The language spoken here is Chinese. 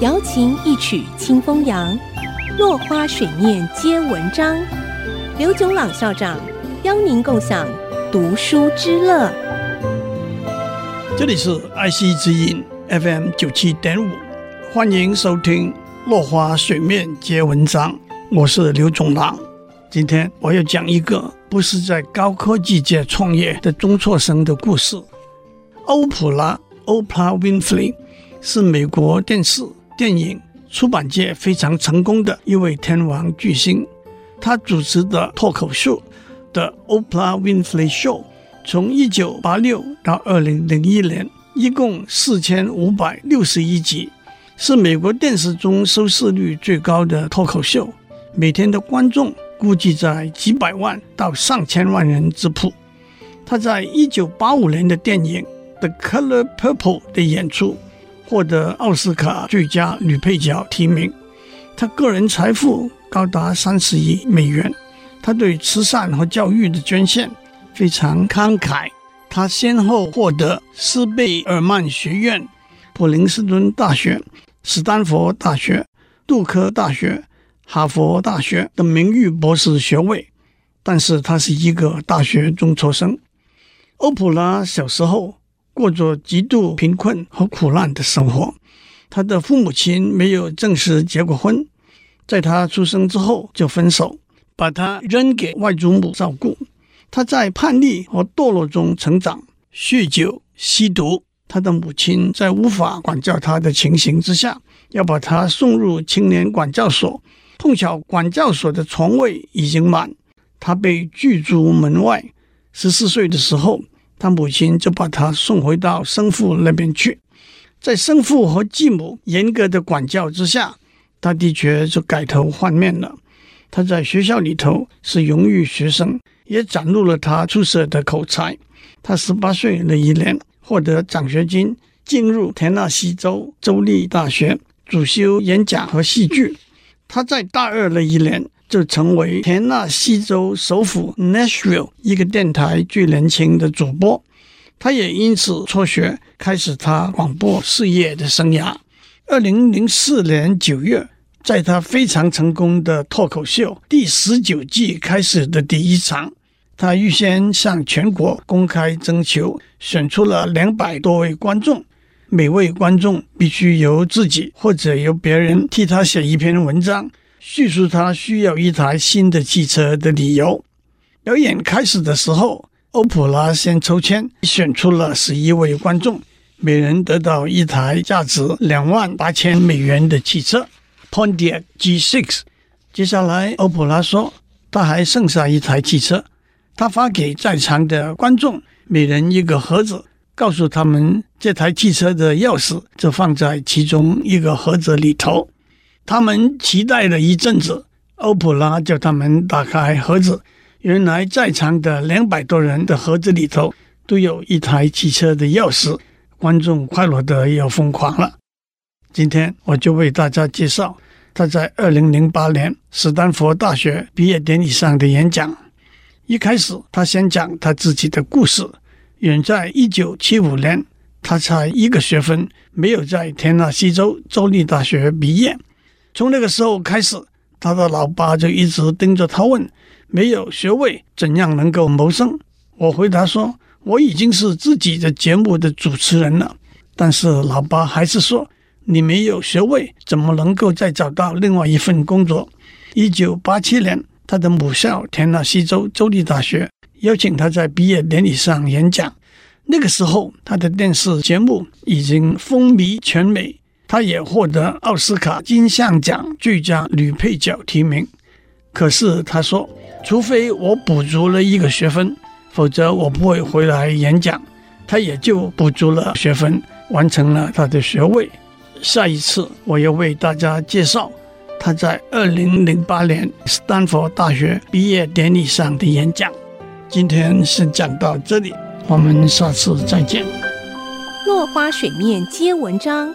瑶琴一曲清风扬，落花水面皆文章。刘炯朗校长邀您共享读书之乐。这里是爱惜之音 FM 九七点五，欢迎收听《落花水面皆文章》，我是刘炯朗。今天我要讲一个不是在高科技界创业的中辍生的故事。欧普拉 （Oprah Winfrey） 是美国电视、电影、出版界非常成功的一位天王巨星。他主持的脱口秀《The Oprah Winfrey Show》从一九八六到二零零一年，一共四千五百六十一集，是美国电视中收视率最高的脱口秀，每天的观众。估计在几百万到上千万人之谱。他在一九八五年的电影《The Color Purple》的演出获得奥斯卡最佳女配角提名。她个人财富高达三十亿美元。她对慈善和教育的捐献非常慷慨。她先后获得斯贝尔曼学院、普林斯顿大学、斯坦福大学、杜克大学。哈佛大学的名誉博士学位，但是她是一个大学中辍生。欧普拉小时候过着极度贫困和苦难的生活，他的父母亲没有正式结过婚，在他出生之后就分手，把他扔给外祖母照顾。他在叛逆和堕落中成长，酗酒、吸毒。他的母亲在无法管教他的情形之下，要把他送入青年管教所。碰巧管教所的床位已经满，他被拒诸门外。十四岁的时候，他母亲就把他送回到生父那边去。在生父和继母严格的管教之下，他的确就改头换面了。他在学校里头是荣誉学生，也展露了他出色的口才。他十八岁那一年获得奖学金，进入田纳西州州立大学，主修演讲和戏剧。他在大二那一年就成为田纳西州首府 Nashville 一个电台最年轻的主播，他也因此辍学，开始他广播事业的生涯。二零零四年九月，在他非常成功的脱口秀第十九季开始的第一场，他预先向全国公开征求，选出了两百多位观众。每位观众必须由自己或者由别人替他写一篇文章，叙述他需要一台新的汽车的理由。表演开始的时候，欧普拉先抽签选出了十一位观众，每人得到一台价值两万八千美元的汽车 Pontiac G6。接下来，欧普拉说他还剩下一台汽车，他发给在场的观众每人一个盒子。告诉他们，这台汽车的钥匙就放在其中一个盒子里头。他们期待了一阵子，欧普拉叫他们打开盒子。原来在场的两百多人的盒子里头都有一台汽车的钥匙。观众快乐的要疯狂了。今天我就为大家介绍他在二零零八年斯坦福大学毕业典礼上的演讲。一开始，他先讲他自己的故事。远在一九七五年，他才一个学分，没有在田纳西州州立大学毕业。从那个时候开始，他的老爸就一直盯着他问：“没有学位，怎样能够谋生？”我回答说：“我已经是自己的节目的主持人了。”但是老爸还是说：“你没有学位，怎么能够再找到另外一份工作？”一九八七年，他的母校田纳西州州立大学。邀请他在毕业典礼上演讲。那个时候，他的电视节目已经风靡全美，他也获得奥斯卡金像奖最佳女配角提名。可是他说：“除非我补足了一个学分，否则我不会回来演讲。”他也就补足了学分，完成了他的学位。下一次，我要为大家介绍他在二零零八年斯坦福大学毕业典礼上的演讲。今天先讲到这里，我们下次再见。落花水面皆文章，